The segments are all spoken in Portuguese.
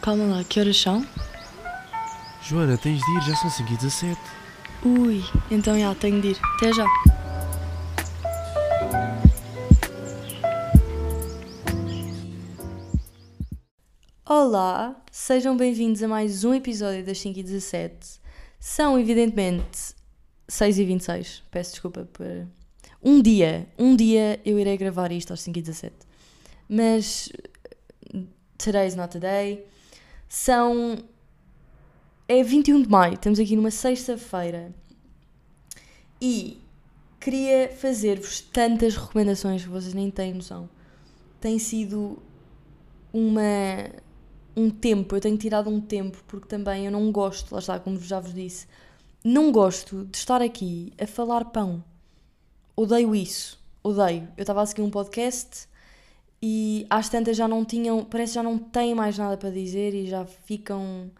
Calma lá, que horas são? Joana, tens de ir, já são 5 e 17. Ui, então já, tenho de ir. Até já. Olá, sejam bem-vindos a mais um episódio das 5 e 17. São, evidentemente, 6 e 26. Peço desculpa por. Um dia, um dia eu irei gravar isto às 5 e 17. Mas. Today's not a day. São. É 21 de maio, estamos aqui numa sexta-feira. E queria fazer-vos tantas recomendações que vocês nem têm noção. Tem sido uma um tempo, eu tenho tirado um tempo porque também eu não gosto, lá está, como já vos disse, não gosto de estar aqui a falar pão. Odeio isso, odeio. Eu estava a seguir um podcast e às tantas já não tinham, parece que já não têm mais nada para dizer e já ficam.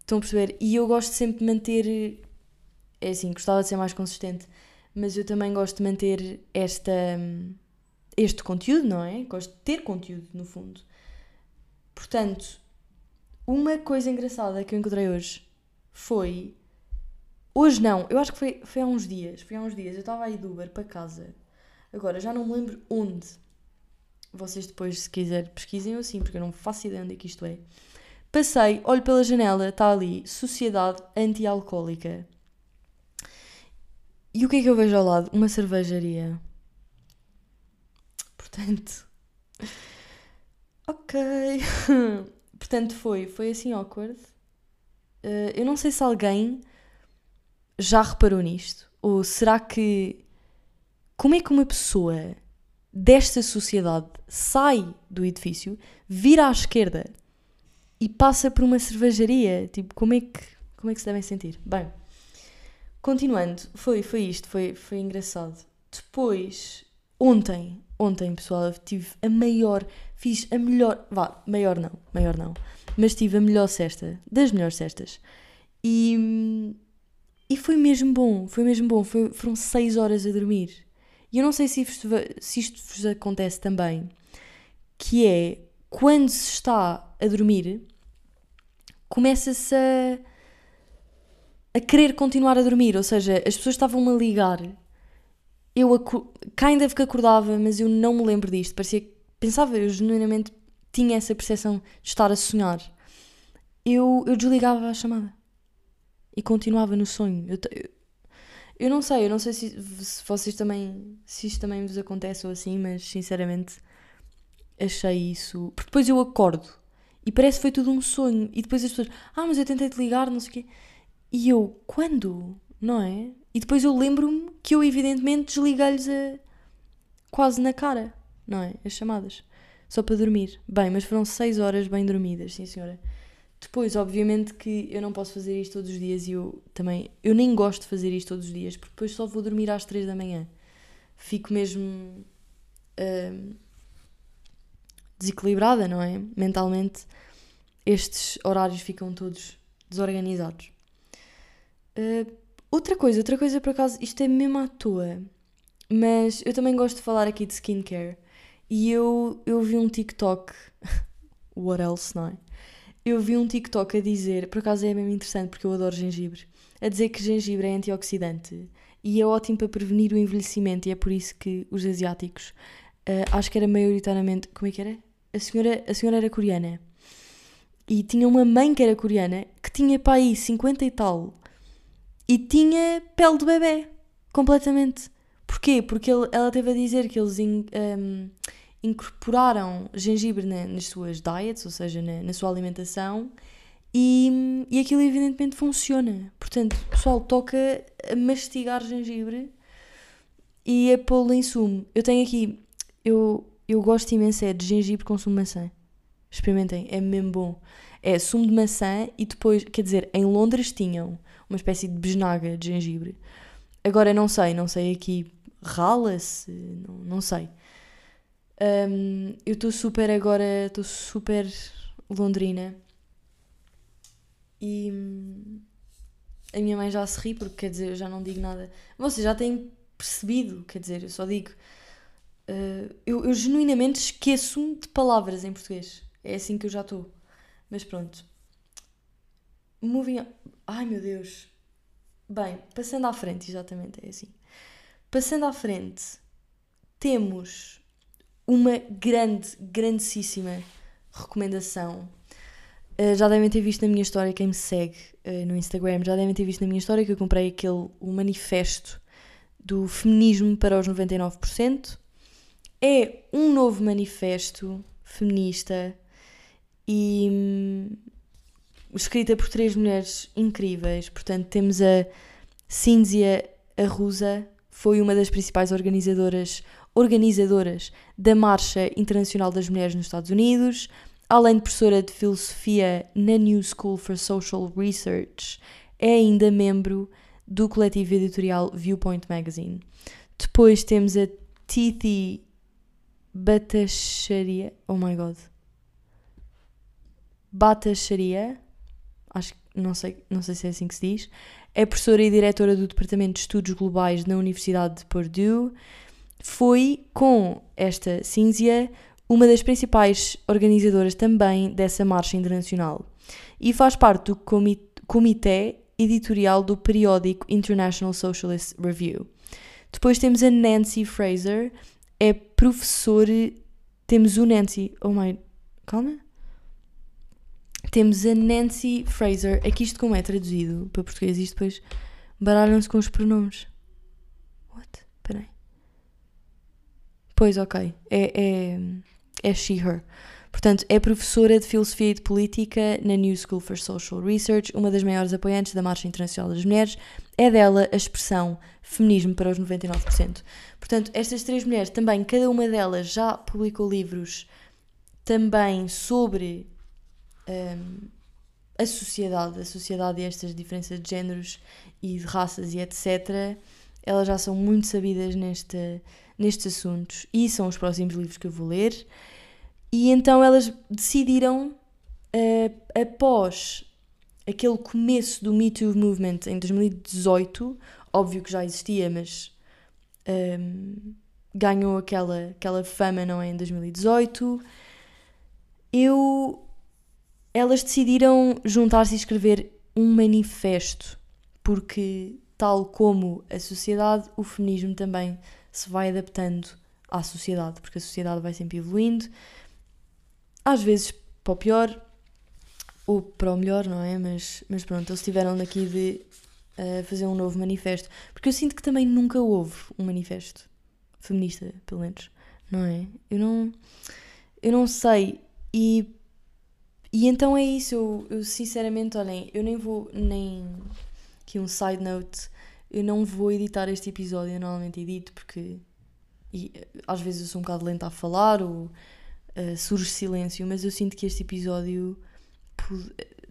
Estão a perceber? E eu gosto sempre de manter. É assim, gostava de ser mais consistente, mas eu também gosto de manter esta, este conteúdo, não é? Gosto de ter conteúdo, no fundo. Portanto, uma coisa engraçada que eu encontrei hoje foi. Hoje não, eu acho que foi, foi há uns dias. Foi há uns dias. Eu estava aí do Uber para casa. Agora já não me lembro onde. Vocês depois, se quiser, pesquisem assim, porque eu não faço ideia onde é que isto é. Passei, olho pela janela, está ali Sociedade Anti-Alcoólica. E o que é que eu vejo ao lado? Uma cervejaria. Portanto. Ok. Portanto, foi, foi assim awkward. Uh, eu não sei se alguém já reparou nisto. Ou será que. Como é que uma pessoa desta sociedade sai do edifício, vira à esquerda e passa por uma cervejaria? Tipo, como é que, como é que se devem sentir? Bem, continuando, foi, foi isto, foi, foi engraçado. Depois, ontem, ontem, pessoal, eu tive a maior, fiz a melhor, vá, maior não, maior não, mas tive a melhor cesta, das melhores cestas. E, e foi mesmo bom, foi mesmo bom, foi, foram seis horas a dormir. E eu não sei se isto, se isto vos acontece também, que é, quando se está a dormir, começa-se a, a querer continuar a dormir, ou seja, as pessoas estavam-me a ligar eu ainda que acordava, mas eu não me lembro disto. Parecia pensava, eu genuinamente tinha essa percepção de estar a sonhar. Eu, eu desligava a chamada e continuava no sonho. Eu, eu não sei, eu não sei se, se, vocês também, se isto também vos acontece ou assim, mas sinceramente achei isso. Porque depois eu acordo e parece que foi tudo um sonho. E depois as pessoas, ah, mas eu tentei te ligar, não sei o quê. E eu, quando? Não é? E depois eu lembro-me que eu, evidentemente, desliguei-lhes a... quase na cara, não é? As chamadas. Só para dormir. Bem, mas foram 6 horas bem dormidas, sim senhora. Depois, obviamente, que eu não posso fazer isto todos os dias e eu também. Eu nem gosto de fazer isto todos os dias, porque depois só vou dormir às 3 da manhã. Fico mesmo. Uh, desequilibrada, não é? Mentalmente, estes horários ficam todos desorganizados. Uh, Outra coisa, outra coisa por acaso, isto é mesmo à toa, mas eu também gosto de falar aqui de skincare e eu, eu vi um TikTok, what else, não é? Eu vi um TikTok a dizer, por acaso é mesmo interessante porque eu adoro gengibre, a dizer que gengibre é antioxidante e é ótimo para prevenir o envelhecimento e é por isso que os asiáticos, uh, acho que era maioritariamente, como é que era? A senhora, a senhora era coreana e tinha uma mãe que era coreana que tinha para aí 50 e tal e tinha pele de bebê, completamente. Porquê? Porque ele, ela teve a dizer que eles um, incorporaram gengibre na, nas suas diets, ou seja, na, na sua alimentação, e, e aquilo evidentemente funciona. Portanto, o pessoal toca a mastigar gengibre e a pô-lo em sumo. Eu tenho aqui, eu, eu gosto imenso é de gengibre com sumo de maçã. Experimentem, é mesmo bom. É sumo de maçã e depois, quer dizer, em Londres tinham uma espécie de besnaga de gengibre. Agora não sei, não sei aqui, rala-se, não, não sei. Um, eu estou super agora, estou super londrina. E a minha mãe já se ri, porque quer dizer, eu já não digo nada. Vocês já têm percebido, quer dizer, eu só digo. Uh, eu, eu genuinamente esqueço-me de palavras em português. É assim que eu já estou. Mas pronto. Moving. on- Ai meu Deus. Bem, passando à frente, exatamente, é assim. Passando à frente, temos uma grande, grandíssima recomendação. Uh, já devem ter visto na minha história, quem me segue uh, no Instagram, já devem ter visto na minha história que eu comprei aquele, o manifesto do feminismo para os 99%. É um novo manifesto feminista e hum, escrita por três mulheres incríveis. Portanto, temos a Cínzia Arruza, foi uma das principais organizadoras, organizadoras da Marcha Internacional das Mulheres nos Estados Unidos, além de professora de filosofia na New School for Social Research, é ainda membro do coletivo editorial Viewpoint Magazine. Depois temos a Titi Batacharia. Oh my god. Batacharia. Acho que não sei, não sei se é assim que se diz. É professora e diretora do Departamento de Estudos Globais na Universidade de Purdue. Foi com esta Cínzia uma das principais organizadoras também dessa marcha internacional e faz parte do comi- comitê editorial do periódico International Socialist Review. Depois temos a Nancy Fraser, é professora. Temos o Nancy. Oh my. Calma. Temos a Nancy Fraser. Aqui isto como é traduzido para português e depois baralham-se com os pronomes. What? Peraí. Pois, ok. É, é, é she, her. Portanto, é professora de Filosofia e de Política na New School for Social Research, uma das maiores apoiantes da Marcha Internacional das Mulheres. É dela a expressão feminismo para os 99%. Portanto, estas três mulheres também, cada uma delas já publicou livros também sobre hum, a sociedade, a sociedade e estas diferenças de géneros e de raças e etc. Elas já são muito sabidas neste, nestes assuntos e são os próximos livros que eu vou ler. E então elas decidiram, uh, após aquele começo do Me Too Movement em 2018, óbvio que já existia, mas um, ganhou aquela, aquela fama, não é? Em 2018, eu, elas decidiram juntar-se e escrever um manifesto, porque, tal como a sociedade, o feminismo também se vai adaptando à sociedade, porque a sociedade vai sempre evoluindo às vezes para o pior ou para o melhor, não é? Mas, mas pronto, eles tiveram daqui de uh, fazer um novo manifesto. Porque eu sinto que também nunca houve um manifesto feminista, pelo menos, não é? Eu não, eu não sei. E, e então é isso. Eu, eu sinceramente, olhem, eu nem vou, nem. Aqui um side note. Eu não vou editar este episódio, eu normalmente edito porque. E, às vezes eu sou um bocado lenta a falar ou Uh, surge silêncio, mas eu sinto que este episódio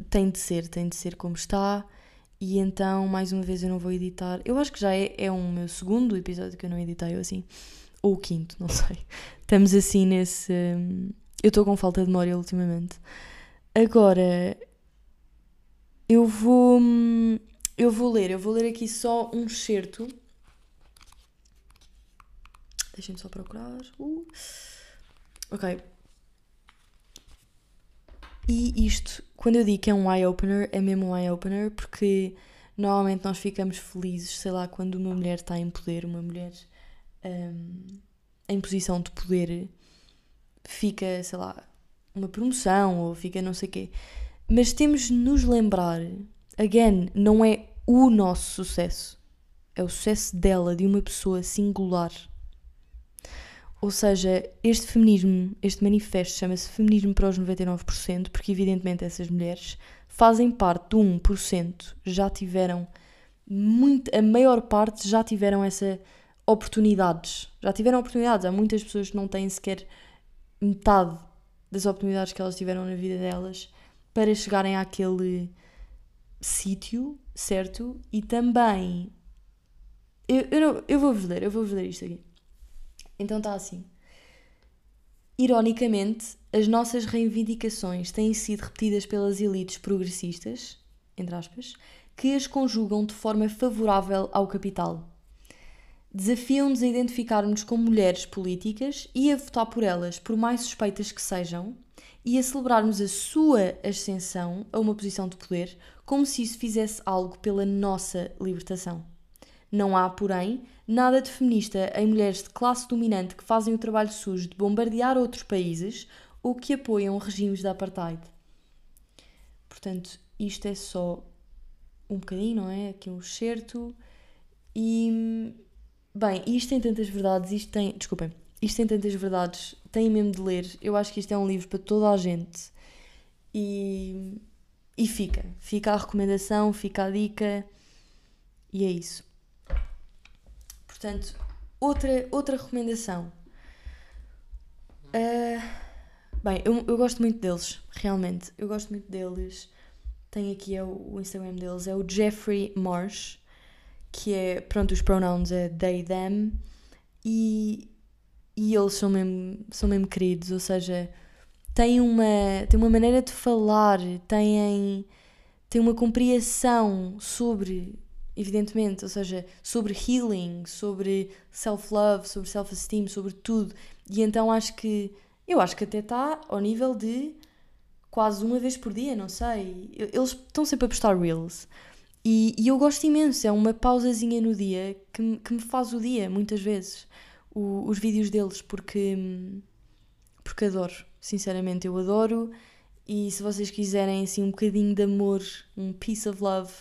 tem de ser, tem de ser como está. E então, mais uma vez, eu não vou editar. Eu acho que já é, é um meu segundo episódio que eu não editei, ou assim. Ou o quinto, não sei. Estamos assim nesse. Um, eu estou com falta de memória ultimamente. Agora, eu vou. Eu vou ler, eu vou ler aqui só um excerto. Deixem-me só procurar. Uh. Ok. E isto, quando eu digo que é um eye-opener, é mesmo um eye-opener porque normalmente nós ficamos felizes, sei lá, quando uma mulher está em poder, uma mulher um, em posição de poder, fica, sei lá, uma promoção ou fica não sei o quê. Mas temos de nos lembrar, again, não é o nosso sucesso, é o sucesso dela, de uma pessoa singular. Ou seja, este feminismo, este manifesto chama-se Feminismo para os 99%, porque evidentemente essas mulheres fazem parte do 1%, já tiveram muito, a maior parte já tiveram essa oportunidades, já tiveram oportunidades, há muitas pessoas que não têm sequer metade das oportunidades que elas tiveram na vida delas para chegarem àquele sítio, certo? E também eu, eu, eu vou-vos ler, eu vou-vos ler isto aqui. Então está assim. Ironicamente, as nossas reivindicações têm sido repetidas pelas elites progressistas, entre aspas, que as conjugam de forma favorável ao capital. Desafiam-nos a identificar-nos como mulheres políticas e a votar por elas, por mais suspeitas que sejam, e a celebrarmos a sua ascensão a uma posição de poder, como se isso fizesse algo pela nossa libertação. Não há, porém, nada de feminista em mulheres de classe dominante que fazem o trabalho sujo de bombardear outros países ou que apoiam regimes de apartheid. Portanto, isto é só um bocadinho, não é? Aqui um excerto. E, bem, isto tem tantas verdades, isto tem. Desculpem, isto tem tantas verdades, tem mesmo de ler. Eu acho que isto é um livro para toda a gente. E, e fica. Fica a recomendação, fica a dica. E é isso. Portanto, outra, outra recomendação. Uh, bem, eu, eu gosto muito deles, realmente. Eu gosto muito deles. Tenho aqui é o, o Instagram deles, é o Jeffrey Marsh, que é, pronto, os pronouns é they, them, e, e eles são mesmo, são mesmo queridos, ou seja, têm uma, têm uma maneira de falar, têm, têm uma compreensão sobre evidentemente, ou seja, sobre healing, sobre self-love, sobre self-esteem, sobre tudo. E então acho que, eu acho que até está ao nível de quase uma vez por dia, não sei. Eles estão sempre a postar reels. E, e eu gosto imenso, é uma pausazinha no dia que, que me faz o dia, muitas vezes, o, os vídeos deles, porque, porque adoro, sinceramente, eu adoro. E se vocês quiserem assim um bocadinho de amor, um piece of love,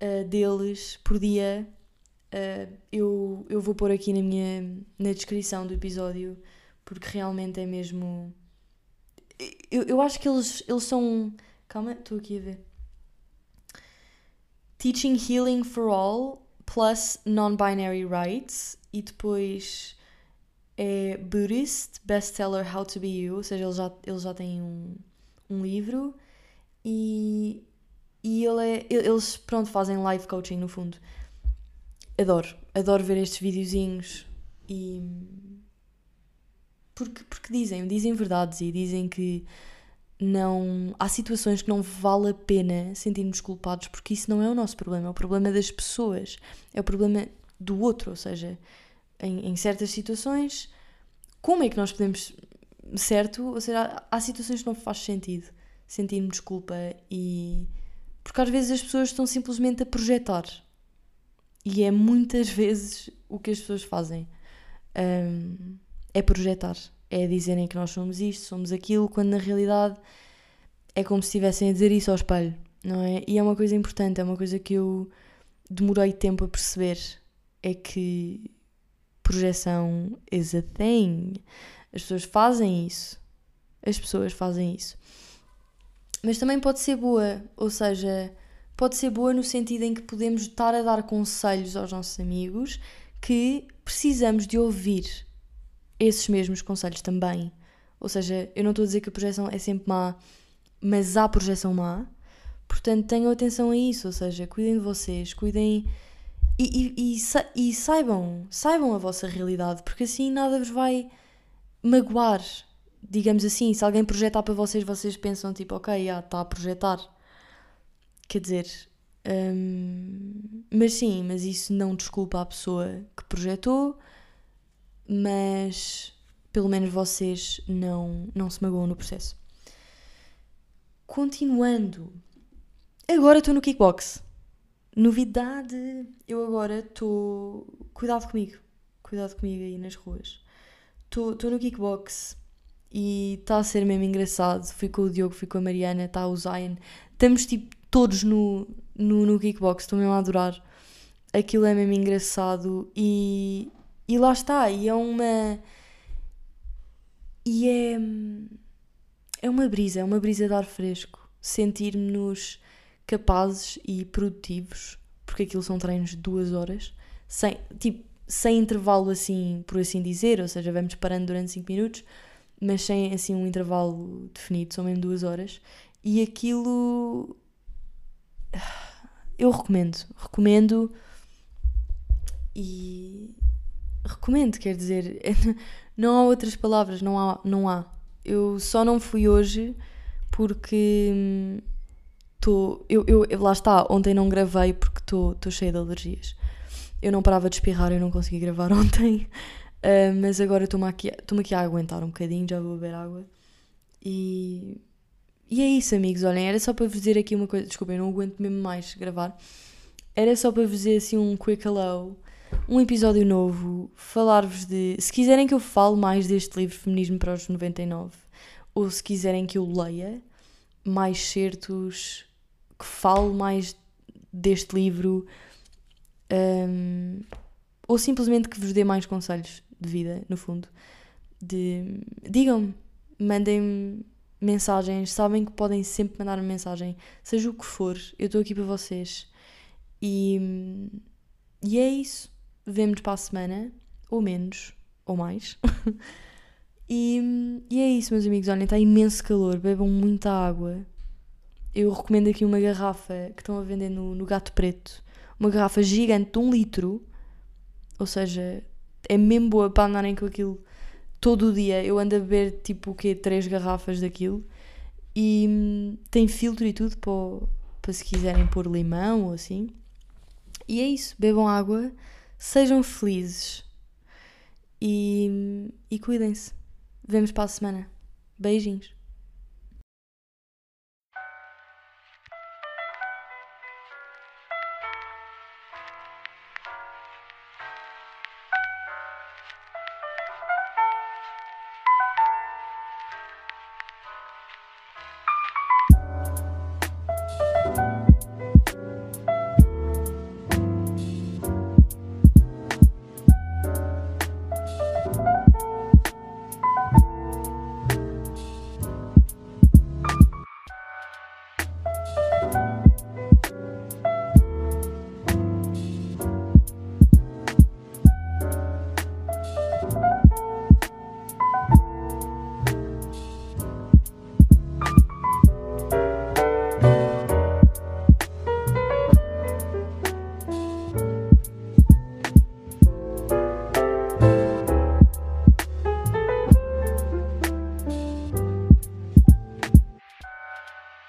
uh, deles por dia, uh, eu, eu vou pôr aqui na minha na descrição do episódio, porque realmente é mesmo. Eu, eu acho que eles, eles são. Calma, estou aqui a ver. Teaching Healing for All plus Non-Binary Rights e depois é Buddhist Bestseller How to Be You, ou seja, eles já, eles já têm um, um livro e e ele é, eles, pronto, fazem live coaching no fundo. Adoro, adoro ver estes videozinhos e. Porque, porque dizem, dizem verdades e dizem que não. Há situações que não vale a pena sentirmos culpados porque isso não é o nosso problema, é o problema das pessoas, é o problema do outro. Ou seja, em, em certas situações, como é que nós podemos. Certo? Ou seja, há, há situações que não faz sentido sentirmos culpa e porque às vezes as pessoas estão simplesmente a projetar. E é muitas vezes o que as pessoas fazem. Um, é projetar. É dizerem que nós somos isto, somos aquilo, quando na realidade é como se estivessem a dizer isso ao espelho, não é? E é uma coisa importante, é uma coisa que eu demorei tempo a perceber. É que projeção is a thing. As pessoas fazem isso. As pessoas fazem isso. Mas também pode ser boa, ou seja, pode ser boa no sentido em que podemos estar a dar conselhos aos nossos amigos que precisamos de ouvir esses mesmos conselhos também. Ou seja, eu não estou a dizer que a projeção é sempre má, mas há projeção má. Portanto, tenham atenção a isso, ou seja, cuidem de vocês, cuidem e, e, e, saibam, saibam a vossa realidade, porque assim nada vos vai magoar, digamos assim, se alguém projetar para vocês, vocês pensam tipo, ok, já está a projetar. Quer dizer, hum, mas sim, mas isso não desculpa a pessoa que projetou, mas pelo menos vocês não, não se magoam no processo. Continuando, agora estou no kickbox. Novidade, eu agora estou. Cuidado comigo, cuidado comigo aí nas ruas. Estou no kickbox e está a ser mesmo engraçado. Fui com o Diogo, fui com a Mariana, está o Zion. Estamos tipo todos no, no, no kickbox, estou mesmo a adorar. Aquilo é mesmo engraçado e, e lá está. E é uma. E é. É uma brisa, é uma brisa de ar fresco. Sentir-nos capazes e produtivos, porque aquilo são treinos de duas horas, sem, tipo, sem intervalo assim, por assim dizer, ou seja, vamos parando durante 5 minutos, mas sem assim um intervalo definido, são mesmo duas horas. E aquilo. Eu recomendo, recomendo e. Recomendo, quer dizer, não há outras palavras, não há, não há. Eu só não fui hoje porque Eu, eu, lá está, ontem não gravei porque estou cheia de alergias. Eu não parava de espirrar, eu não consegui gravar ontem. Uh, mas agora estou-me aqui, aqui a aguentar um bocadinho, já vou beber água. E, e é isso, amigos. Olhem, era só para vos dizer aqui uma coisa. Desculpem, não aguento mesmo mais gravar. Era só para vos dizer assim um quick hello, um episódio novo, falar-vos de. Se quiserem que eu fale mais deste livro Feminismo para os 99, ou se quiserem que eu leia mais certos, que fale mais deste livro, um, ou simplesmente que vos dê mais conselhos de vida, no fundo. De, digam-me, mandem-me mensagens, sabem que podem sempre mandar uma mensagem, seja o que for, eu estou aqui para vocês. E, e é isso. Vemo-nos para a semana, ou menos, ou mais. e, e é isso, meus amigos. Olhem, está imenso calor, bebam muita água. Eu recomendo aqui uma garrafa que estão a vender no, no Gato Preto. Uma garrafa gigante de um litro. Ou seja, é mesmo boa para andarem com aquilo todo o dia. Eu ando a beber tipo o quê? Três garrafas daquilo. E hum, tem filtro e tudo para, para se quiserem pôr limão ou assim. E é isso. Bebam água, sejam felizes e, hum, e cuidem-se. Vemos para a semana. Beijinhos.